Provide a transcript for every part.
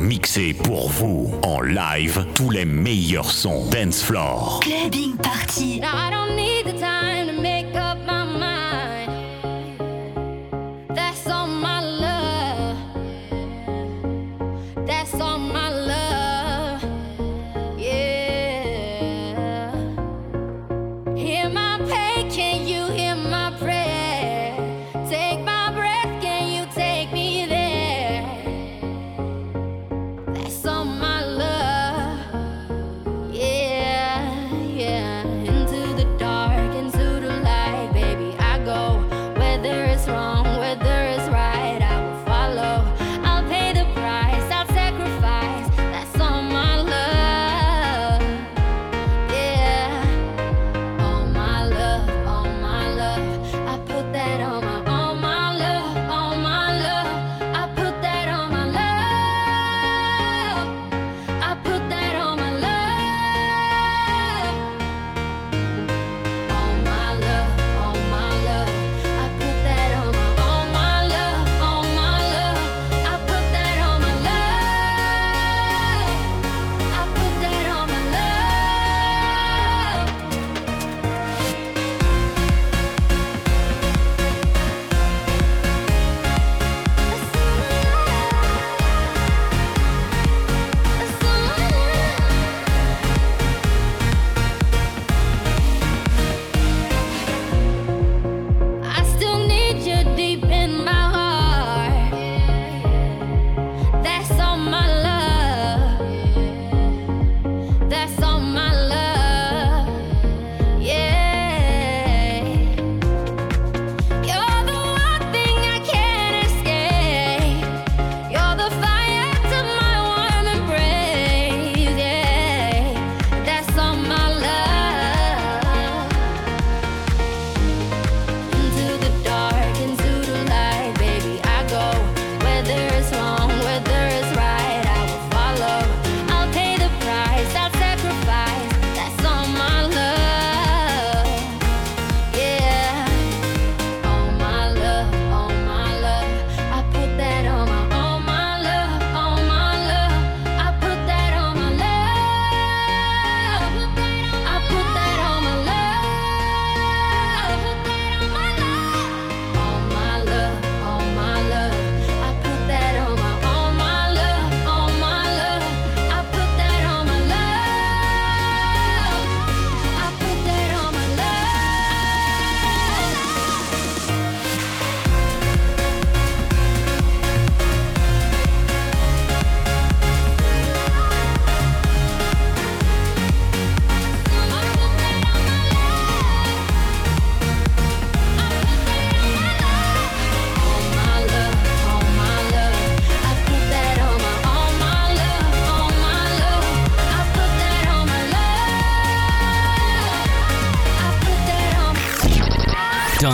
mixé pour vous en live tous les meilleurs sons dance floor. Clubbing party.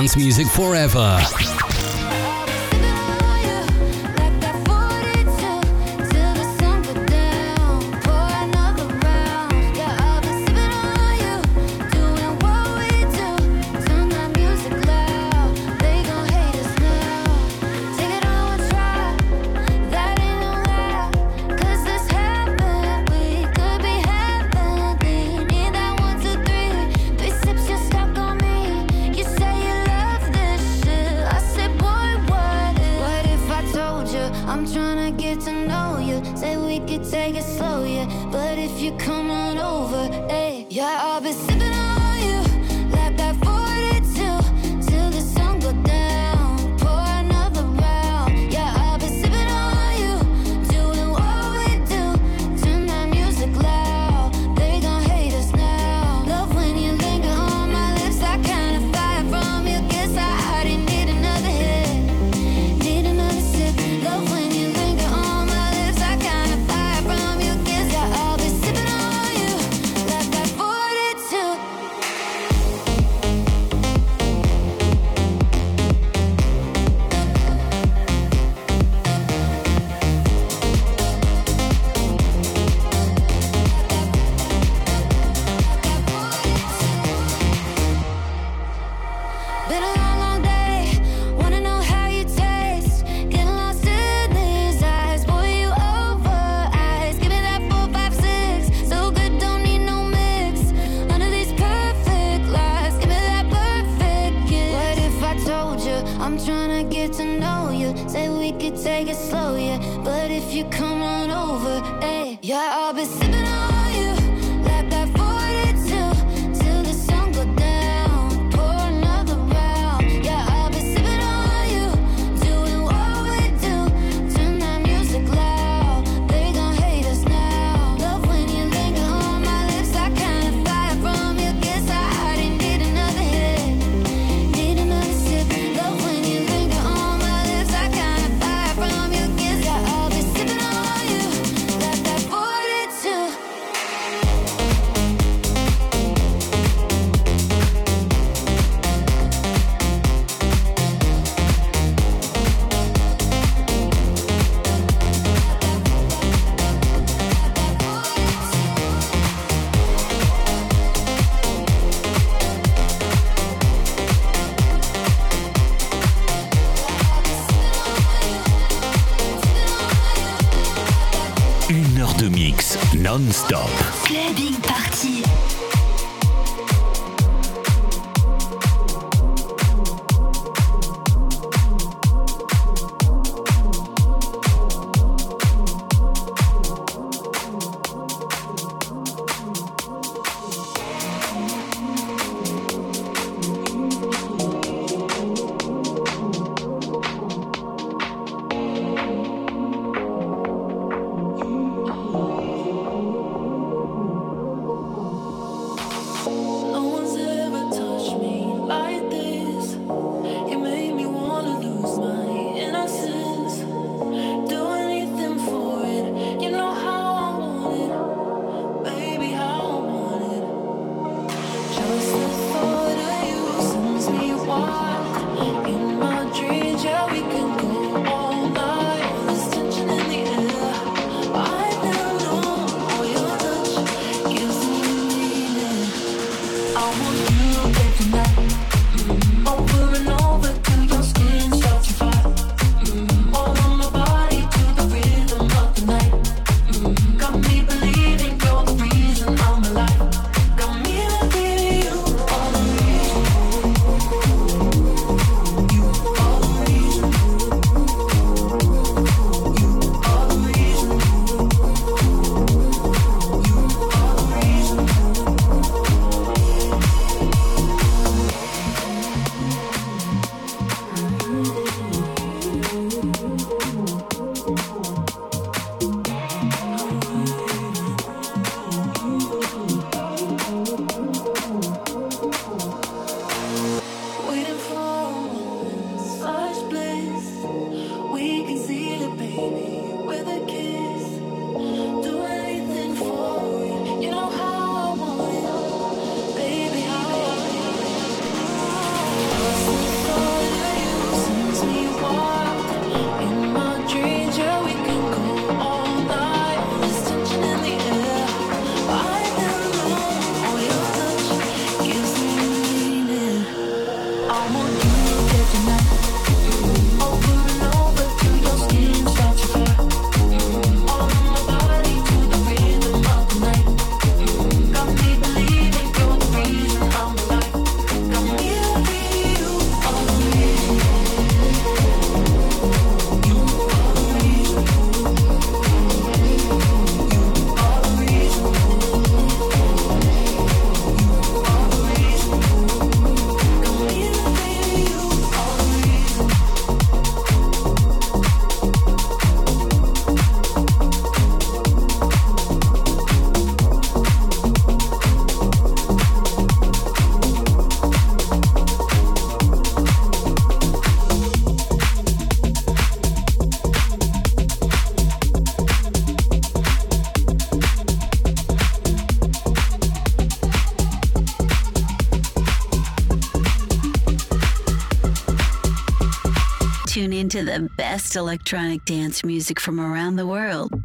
Dance music forever. to the best electronic dance music from around the world.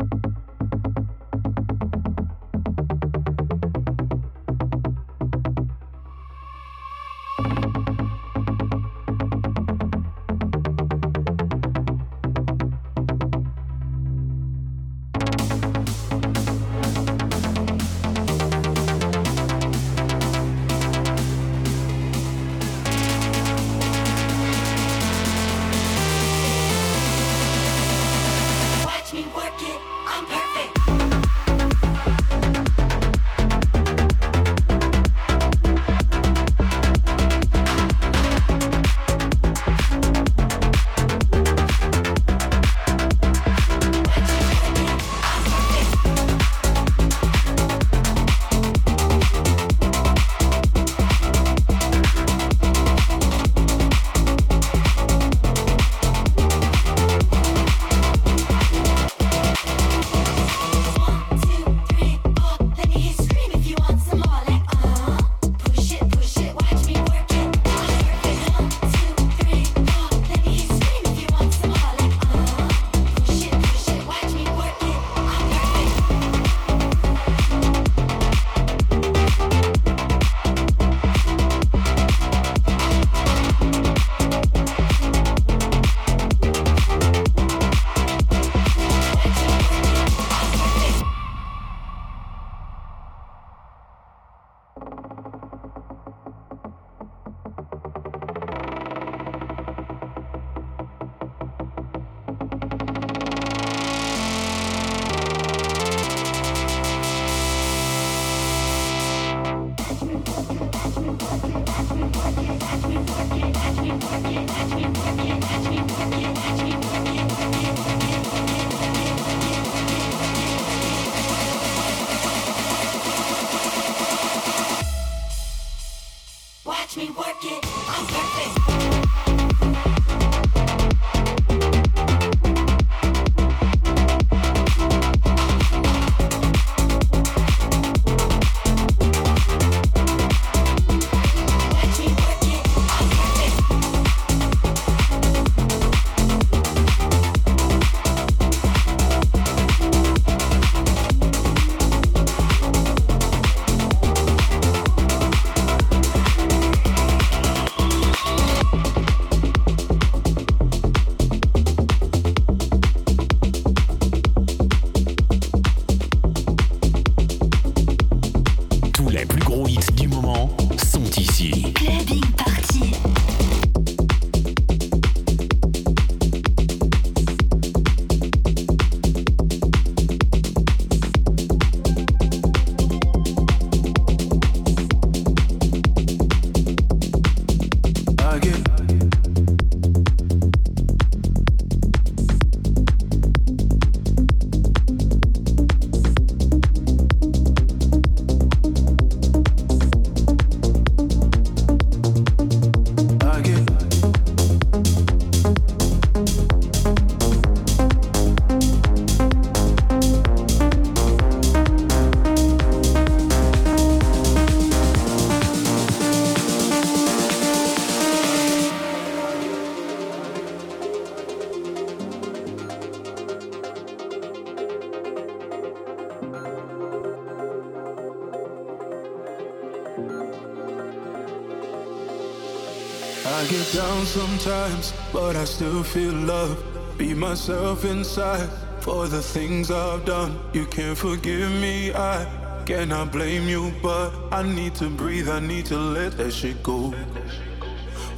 But I still feel love. Be myself inside for the things I've done. You can't forgive me, I cannot blame you, but I need to breathe, I need to let that shit go.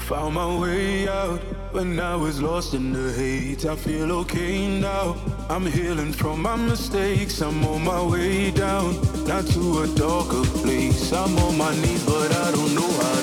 Found my way out when I was lost in the hate. I feel okay now. I'm healing from my mistakes. I'm on my way down, not to a darker place. I'm on my knees, but I don't know how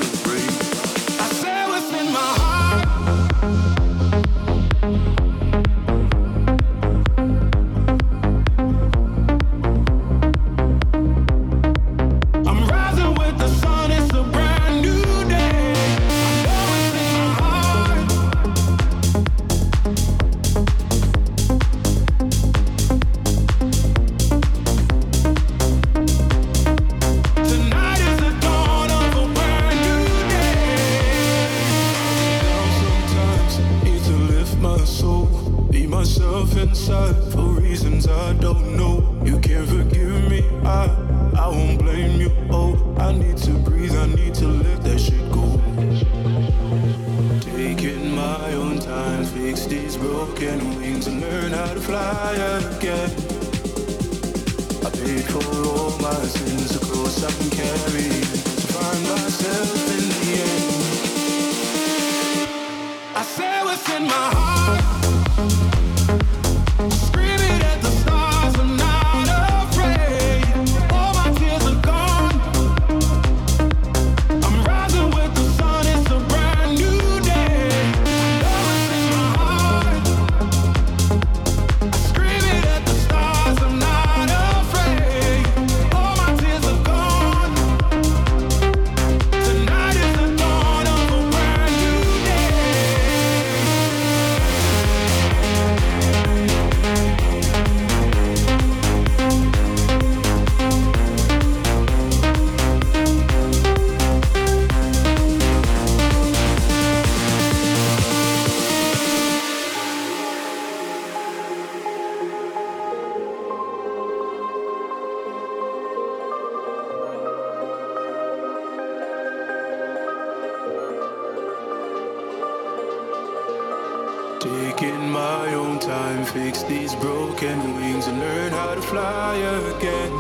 fix these broken wings and learn how to fly again.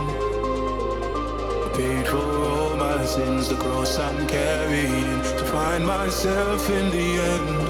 I paid for all my sins, the cross I'm carrying to find myself in the end.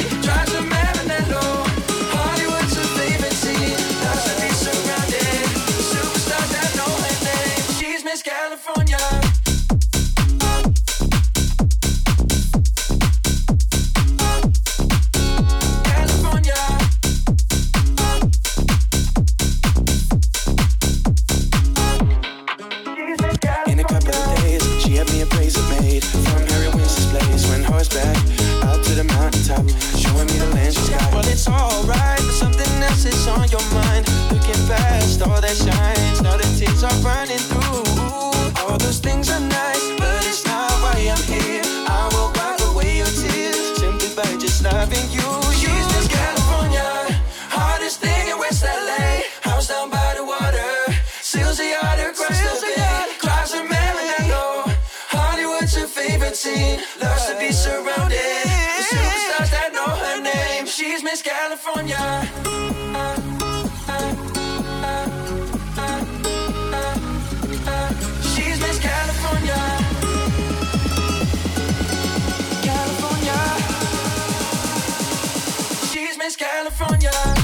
California. California.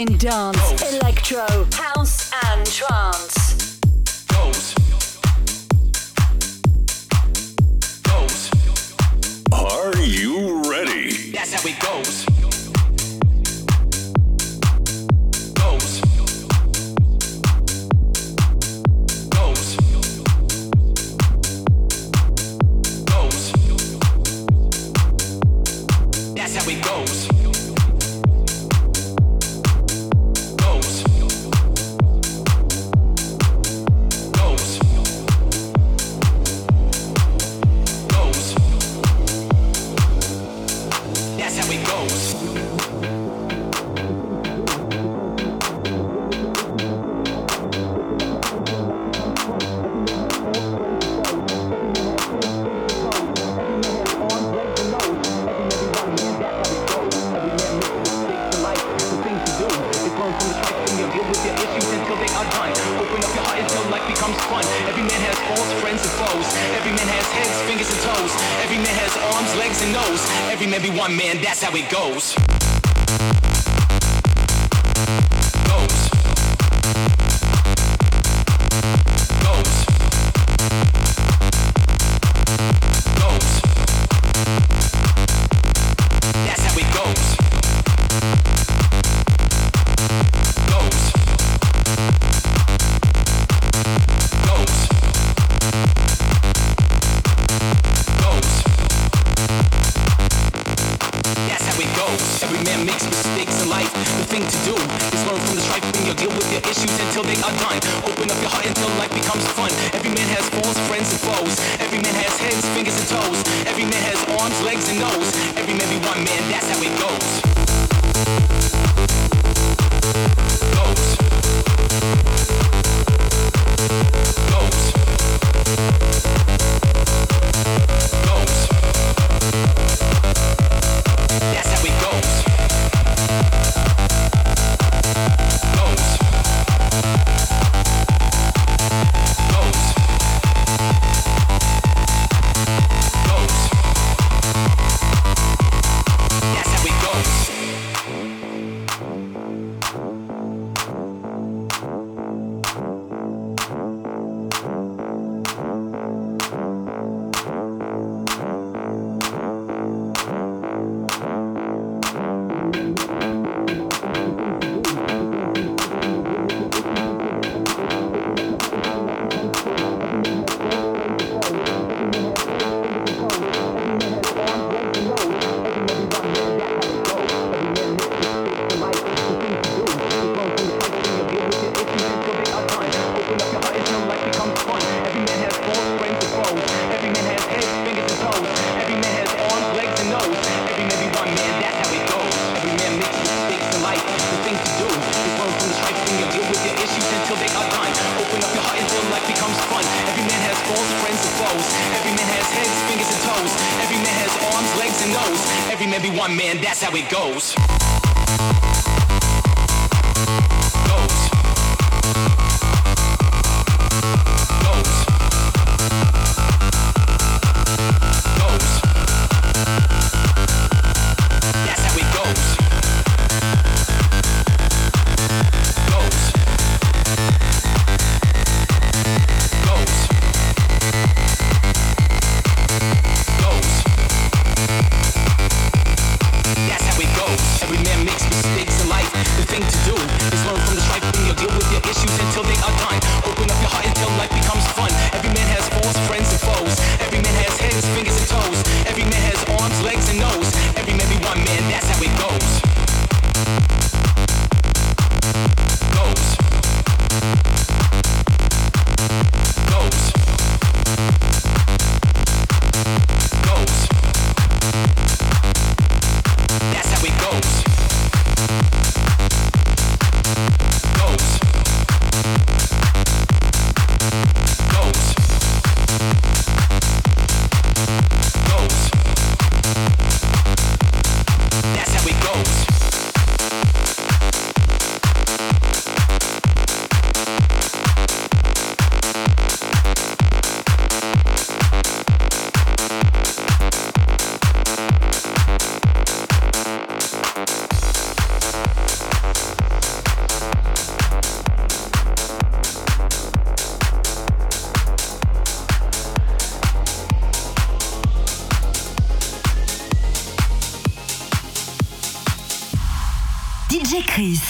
In dance, goes.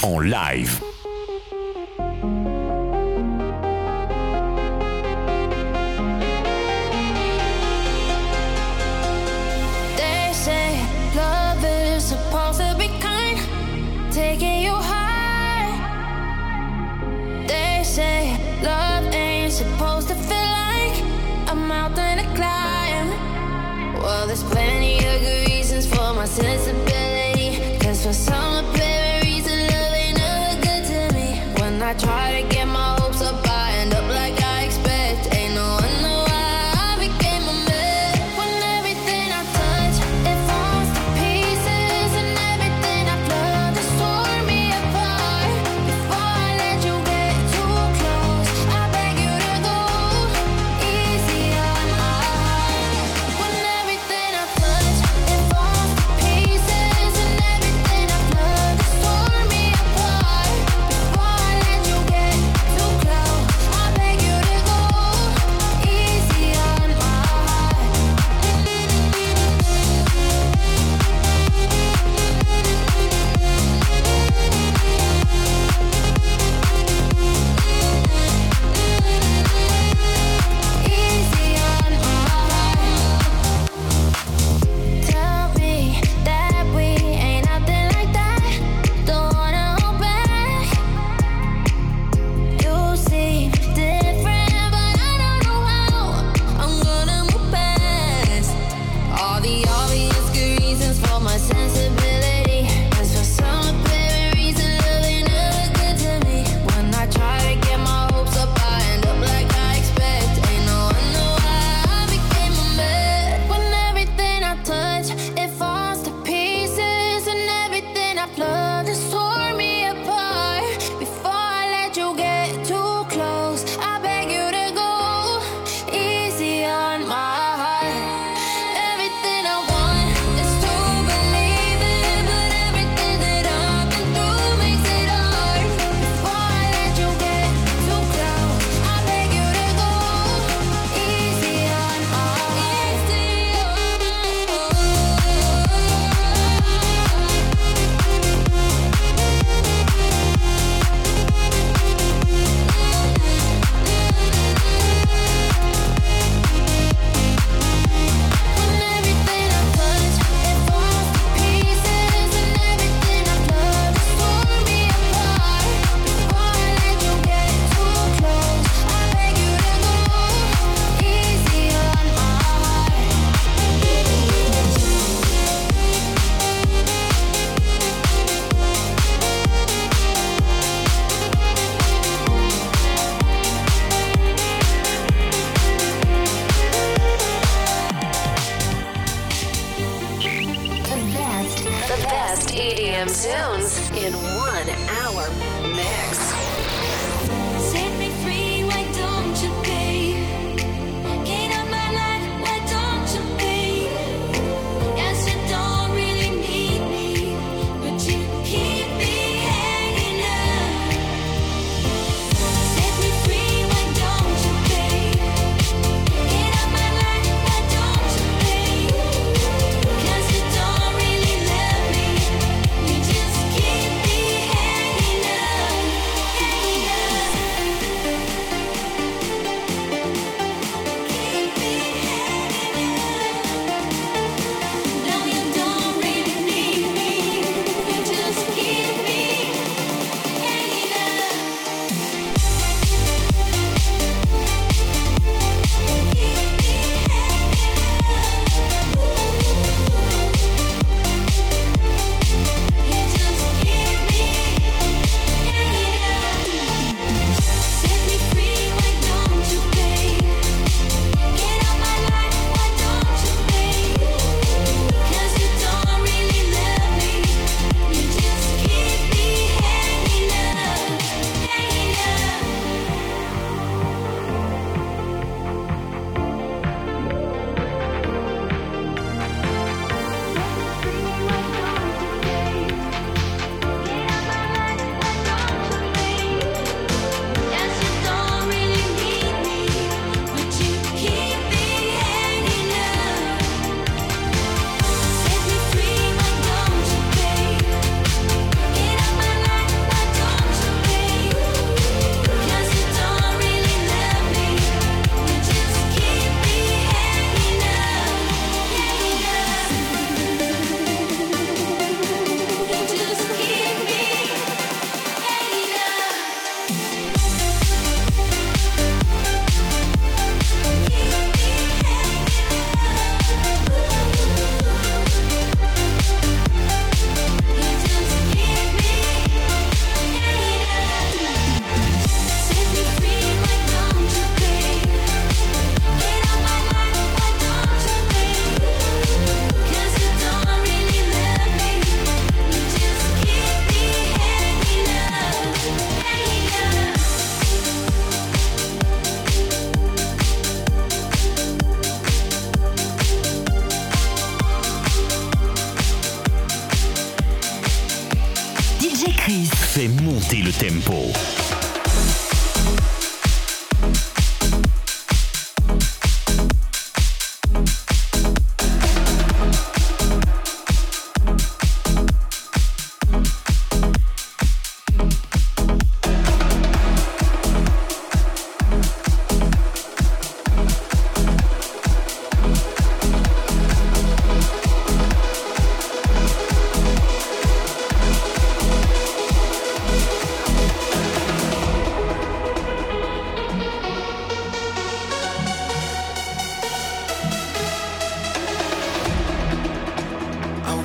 En live.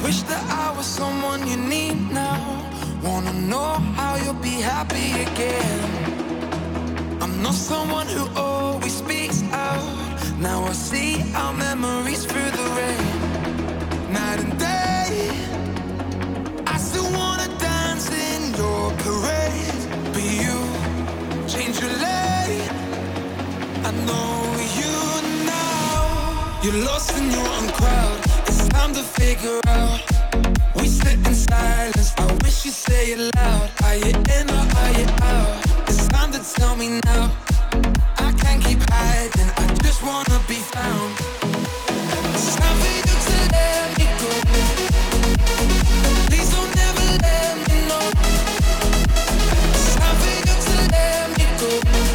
Wish that I was someone you need now. Wanna know how you'll be happy again. I'm not someone who always speaks out. Now I see our memories through the rain. Night and day, I still wanna dance in your parade. But you change your lane. I know you now. You're lost in your own crowd. To figure out. We sit in silence. I wish you'd say it loud. Are you in or are you out? It's time to tell me now. I can't keep hiding. I just wanna be found. It's time for you to let me go. Please don't ever let me know. It's time for you to let me go.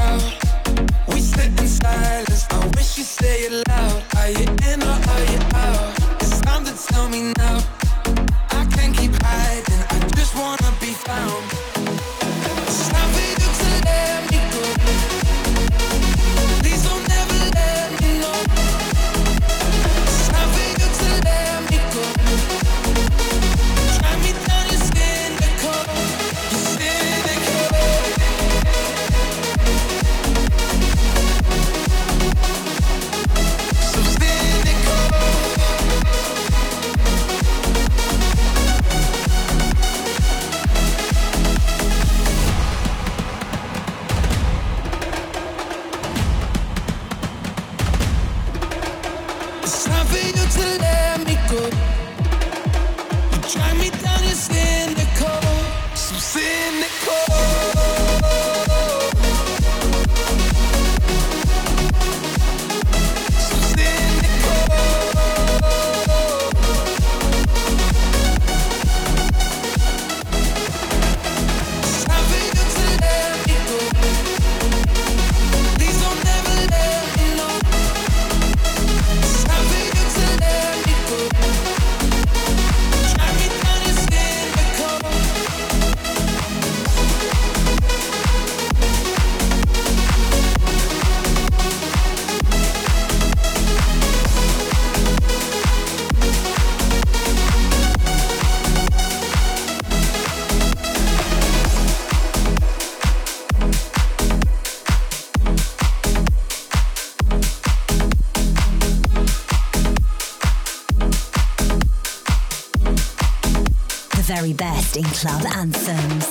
Club anthems.